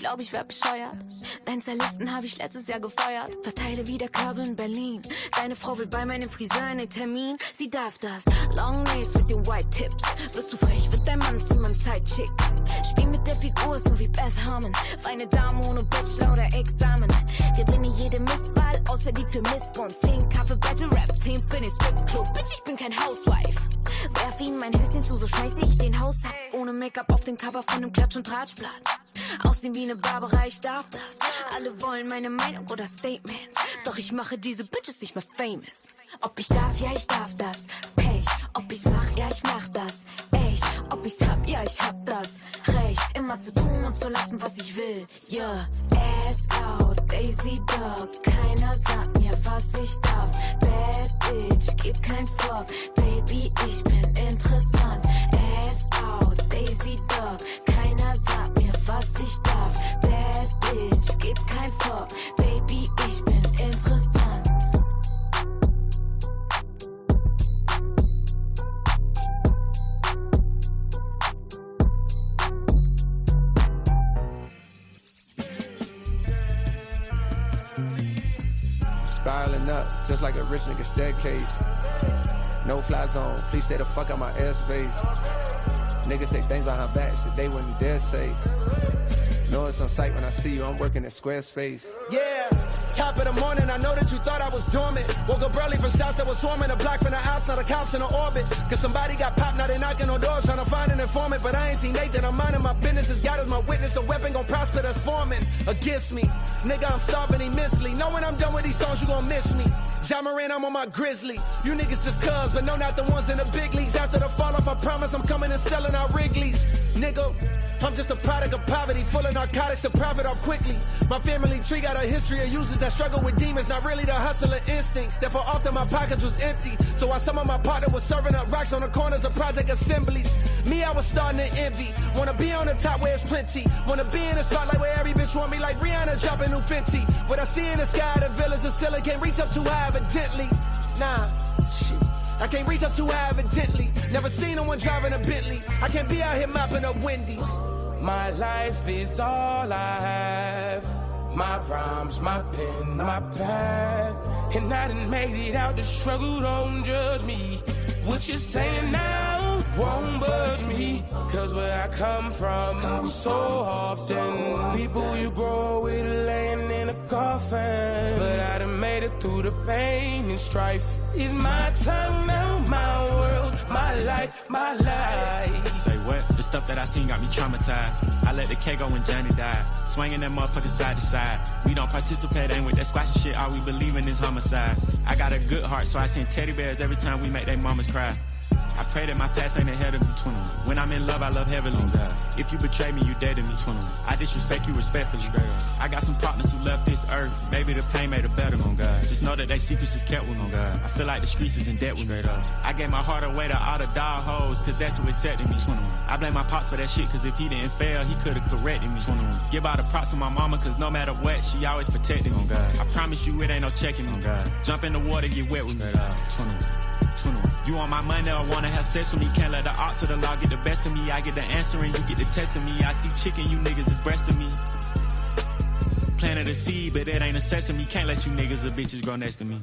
Ich glaub ich wär bescheuert. Deinen Stylisten habe ich letztes Jahr gefeuert. Verteile wieder Körbe in Berlin. Deine Frau will bei meinem Friseur einen Termin. Sie darf das. Long Nails mit den White Tips. Wirst du frech, wird dein Mann zu meinem Sidechick. Spiel mit der Figur, so wie Beth Harmon. Feine Dame ohne Bachelor oder Examen. Gewinne jede Misswahl, außer die für Missbund. 10 Kaffee Battle Rap, 10 für den Stripclub. Bitch, ich bin kein Housewife. Werf ihm mein Höschen zu, so schmeiß ich den Haus ab. Ohne Make-up auf dem Cover von einem Klatsch- und Tratschblatt. Aussehen wie eine Barbara, ich darf das. Alle wollen meine Meinung oder Statements. Doch ich mache diese Bitches nicht mehr famous. Ob ich darf, ja, ich darf das. Pech. Ob ich's mach, ja, ich mach das. Echt. Ob ich's hab, ja, ich hab das. Recht. Immer zu tun und zu lassen, was ich will. Yeah. Ass out, Daisy Dog. Keiner sagt mir, was ich darf. Bad Bitch, gib kein Fuck. Baby, ich bin interessant. Ass out, Daisy Dog. Keiner sagt mir, was ich darf. Bad Bitch, gib kein Fuck. Baby, ich bin interessant. Spiraling up, just like a rich nigga staircase. No fly zone, please stay the fuck out my airspace. Niggas say things behind back, shit they wouldn't dare say. Know it's on sight when I see you, I'm working at Squarespace. Yeah, top of the morning, I know that you thought I was dormant. Woke up early from shots that was swarming. A block from the ops, now the cops in the orbit. Cause somebody got popped, now they knocking on doors trying to find an informant. But I ain't seen Nathan, I'm minding my business. As God is my witness, the weapon gon' prosper that's forming against me. Nigga, I'm starving immensely. Know when I'm done with these songs, you gon' miss me. John Moran, I'm on my grizzly. You niggas just cuz, but no, not the ones in the big leagues. After the fall off, I promise I'm coming and selling out Wrigley's. Nigga, I'm just a product of poverty, full of narcotics to profit off quickly. My family tree got a history of users that struggle with demons, not really the hustler instincts. Therefore, often my pockets was empty. So while some of my partner was serving up rocks on the corners of project assemblies, me, I was starting to envy. Wanna be on the top where it's plenty. Wanna be in the spotlight where every bitch want me like Rihanna dropping new Fenty. What I see in the sky, the villas of silly can't reach up too high, evidently. Nah, shit. I can't reach up too high, evidently. Never seen no one driving a Bentley. I can't be out here mopping up Wendy's. My life is all I have. My rhymes, my pen, my pad. And I done made it out the struggle, don't judge me. What you saying now won't budge me. Cause where I come from, so often, people you grow with laying in a coffin. But I done made it through the pain and strife. It's my time now, my world, my life, my life. Say what? The stuff that I seen got me traumatized. I let the K go when Johnny died. Swinging that motherfucker side to side. We don't participate, ain't with that squashing shit. All we believe in is homicide. I got a good heart, so I send teddy bears every time we make they mamas cry. I pray that my past ain't ahead of me, 21. When I'm in love, I love heavily. Oh, if you betray me, you dead to me, 21. I disrespect you respectfully. I got some partners who left this earth. Maybe the pain made it better, oh, on God. Just know that they secrets is kept with me, oh, God. I feel like the streets is in debt with Straight me. I gave my heart away to all the dog hoes, cause that's who accepted me, 21. I blame my pops for that shit, cause if he didn't fail, he could've corrected me, 21. Give all the props to my mama, cause no matter what, she always protected me, God. I promise you it ain't no checking me, God. Jump in the water, get wet with me, 21. 21. You want my money or wanna have sex with me? Can't let the odds of the law get the best of me. I get the answer and you get the test of me. I see chicken, you niggas is breasting me. Planted a seed, but it ain't a sesame. Can't let you niggas or bitches grow next to me.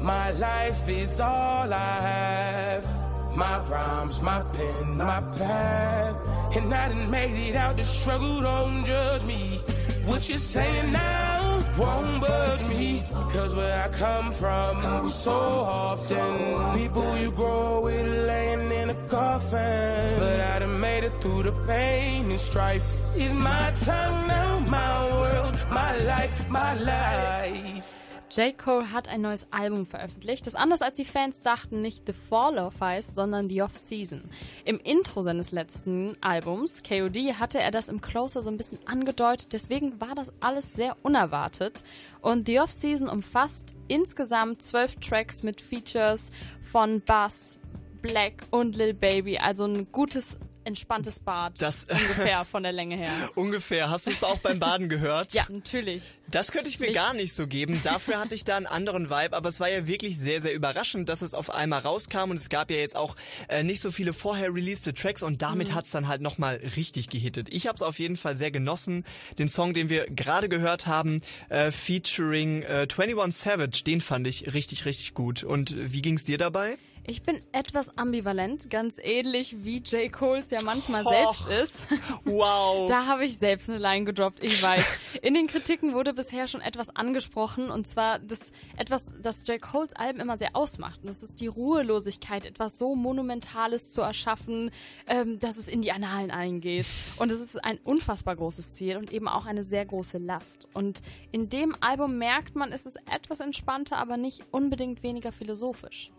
My life is all I have. My rhymes, my pen, my pad. And I done made it out the struggle, don't judge me. What you saying now won't budge me. Cause where I come from, so often, people you grow with laying in a coffin. But I done made it through the pain and strife. It's my time now, my world, my life, my life. J. Cole hat ein neues Album veröffentlicht, das anders als die Fans dachten nicht The Fall of heißt, sondern The Off-Season. Im Intro seines letzten Albums, KOD, hatte er das im Closer so ein bisschen angedeutet, deswegen war das alles sehr unerwartet. Und The Off-Season umfasst insgesamt zwölf Tracks mit Features von Bass, Black und Lil Baby, also ein gutes entspanntes Bad. Das- ungefähr von der Länge her. Ungefähr. Hast du es auch beim Baden gehört? Ja, natürlich. Das könnte ich mir Pflicht. gar nicht so geben. Dafür hatte ich da einen anderen Vibe, aber es war ja wirklich sehr, sehr überraschend, dass es auf einmal rauskam und es gab ja jetzt auch äh, nicht so viele vorher released Tracks und damit Mhm. hat's dann halt nochmal richtig gehittet. Ich habe es auf jeden Fall sehr genossen. Den Song, den wir gerade gehört haben, äh, featuring äh, 21 Savage, den fand ich richtig, richtig gut. Und wie ging's dir dabei? Ich bin etwas ambivalent, ganz ähnlich wie J. Cole's ja manchmal Och. selbst ist. Wow. Da habe ich selbst eine Line gedroppt, ich weiß. In den Kritiken wurde bisher schon etwas angesprochen und zwar das etwas, das J. Cole's Alben immer sehr ausmacht. Und das ist die Ruhelosigkeit, etwas so Monumentales zu erschaffen, ähm, dass es in die Annalen eingeht. Und es ist ein unfassbar großes Ziel und eben auch eine sehr große Last. Und in dem Album merkt man, es ist etwas entspannter, aber nicht unbedingt weniger philosophisch.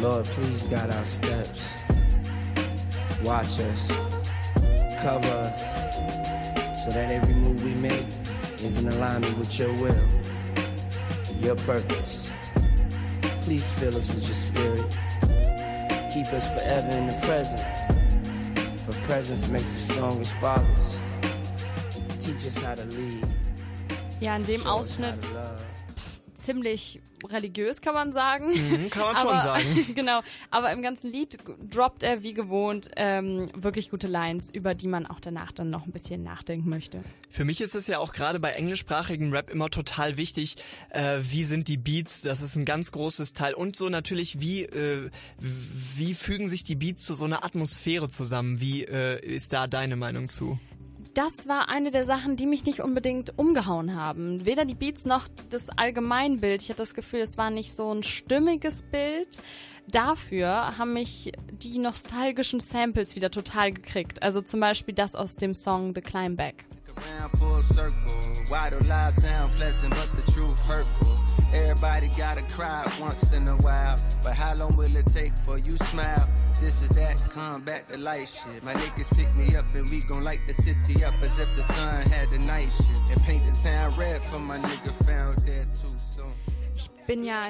Lord, please guide our steps. Watch us, cover us, so that every move we make is in alignment with your will, your purpose. Please fill us with your spirit. Keep us forever in the present. For presence makes the strongest fathers. Teach us how to lead. Ja, in dem Show us how Ausschnitt. Ziemlich religiös, kann man sagen. Mhm, kann man schon aber, sagen. genau. Aber im ganzen Lied droppt er wie gewohnt ähm, wirklich gute Lines, über die man auch danach dann noch ein bisschen nachdenken möchte. Für mich ist es ja auch gerade bei englischsprachigem Rap immer total wichtig, äh, wie sind die Beats, das ist ein ganz großes Teil. Und so natürlich, wie, äh, wie fügen sich die Beats zu so einer Atmosphäre zusammen? Wie äh, ist da deine Meinung zu? Das war eine der Sachen, die mich nicht unbedingt umgehauen haben. Weder die Beats noch das Allgemeinbild. Ich hatte das Gefühl, es war nicht so ein stimmiges Bild. Dafür haben mich die nostalgischen Samples wieder total gekriegt. Also zum Beispiel das aus dem Song The Climb Back. Around full circle. Why do lies sound pleasant, but the truth hurtful? Everybody gotta cry once in a while. But how long will it take for you smile? This is that come back to life shit. My niggas pick me up and we gon' light the city up as if the sun had the night shift. And paint the town red for my nigga found dead too soon. Ich bin ja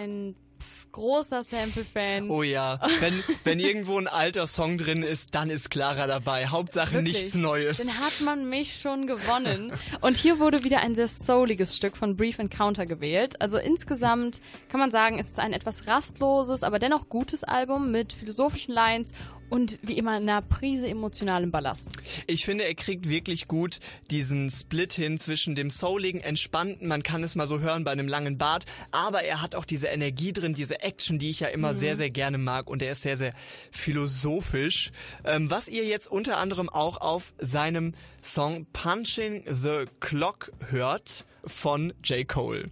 großer Sample-Fan. Oh ja, wenn, wenn irgendwo ein alter Song drin ist, dann ist Clara dabei. Hauptsache Wirklich. nichts Neues. Dann hat man mich schon gewonnen. Und hier wurde wieder ein sehr souliges Stück von Brief Encounter gewählt. Also insgesamt kann man sagen, es ist ein etwas rastloses, aber dennoch gutes Album mit philosophischen Lines und wie immer einer Prise emotionalem Ballast. Ich finde, er kriegt wirklich gut diesen Split hin zwischen dem souligen, entspannten, man kann es mal so hören bei einem langen Bart, aber er hat auch diese Energie drin, diese Action, die ich ja immer Mhm. sehr, sehr gerne mag und er ist sehr, sehr philosophisch. Ähm, was ihr jetzt unter anderem auch auf seinem Song Punching the Clock hört von J. Cole.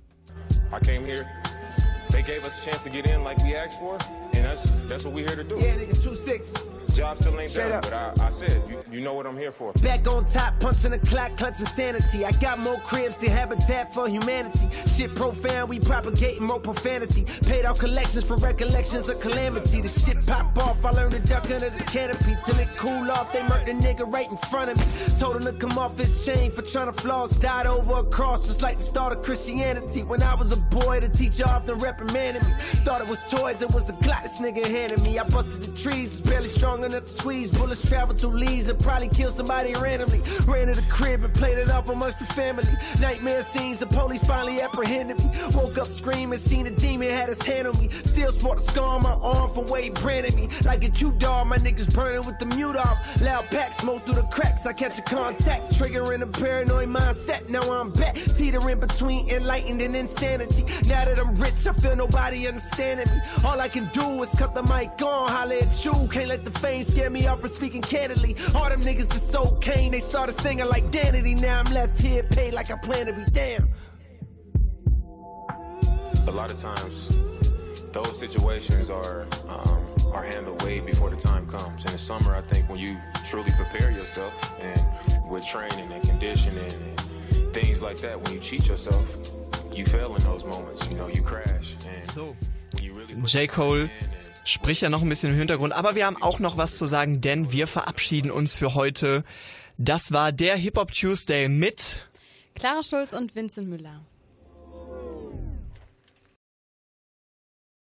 I came here. They gave us a chance to get in like we asked for, and that's that's what we're here to do. Yeah, nigga, 2-6. Job still ain't Straight done, up. but I, I said, you, you know what I'm here for. Back on top, punching the clock, clutching sanity. I got more cribs than Habitat for Humanity. Shit profound, we propagating more profanity. Paid out collections for recollections of calamity. The shit pop off, I learned to duck under the canopy. Till it cool off, they murked the nigga right in front of me. Told him to come off his chain for trying to floss. Died over a cross, just like the start of Christianity. When I was a boy, the teacher often reprimanded me. Thought it was toys, it was a clock this nigga handed me. I busted the trees, was barely strong enough to squeeze. Bullets traveled through leaves and probably killed somebody randomly. Ran to the crib and played it off amongst the family. Nightmare scenes, the police finally apprehended me. Woke up screaming, seen a demon, had his hand on me. Still sport a scar on my arm from he branded me. Like a Q-dog, my niggas burning with the mute off. Loud pack, smoke through the cracks, I catch a contact. Triggering a paranoid mindset, now I'm back. Teetering between enlightened and insanity. Now that I'm rich, I feel nobody understanding me. All I can do is cut the mic on, holla at you. Can't let the fame scare me off for speaking candidly. All them niggas is so cane, they started singing like Danity. Now I'm left here paid like I plan to be damn. A lot of times, those situations are um, are handled way before the time comes. In the summer, I think when you truly prepare yourself and with training and conditioning and things like that, when you cheat yourself, you fail in those moments. You know, you crash. And So. J. Cole spricht ja noch ein bisschen im Hintergrund, aber wir haben auch noch was zu sagen, denn wir verabschieden uns für heute. Das war der Hip Hop Tuesday mit Clara Schulz und Vincent Müller.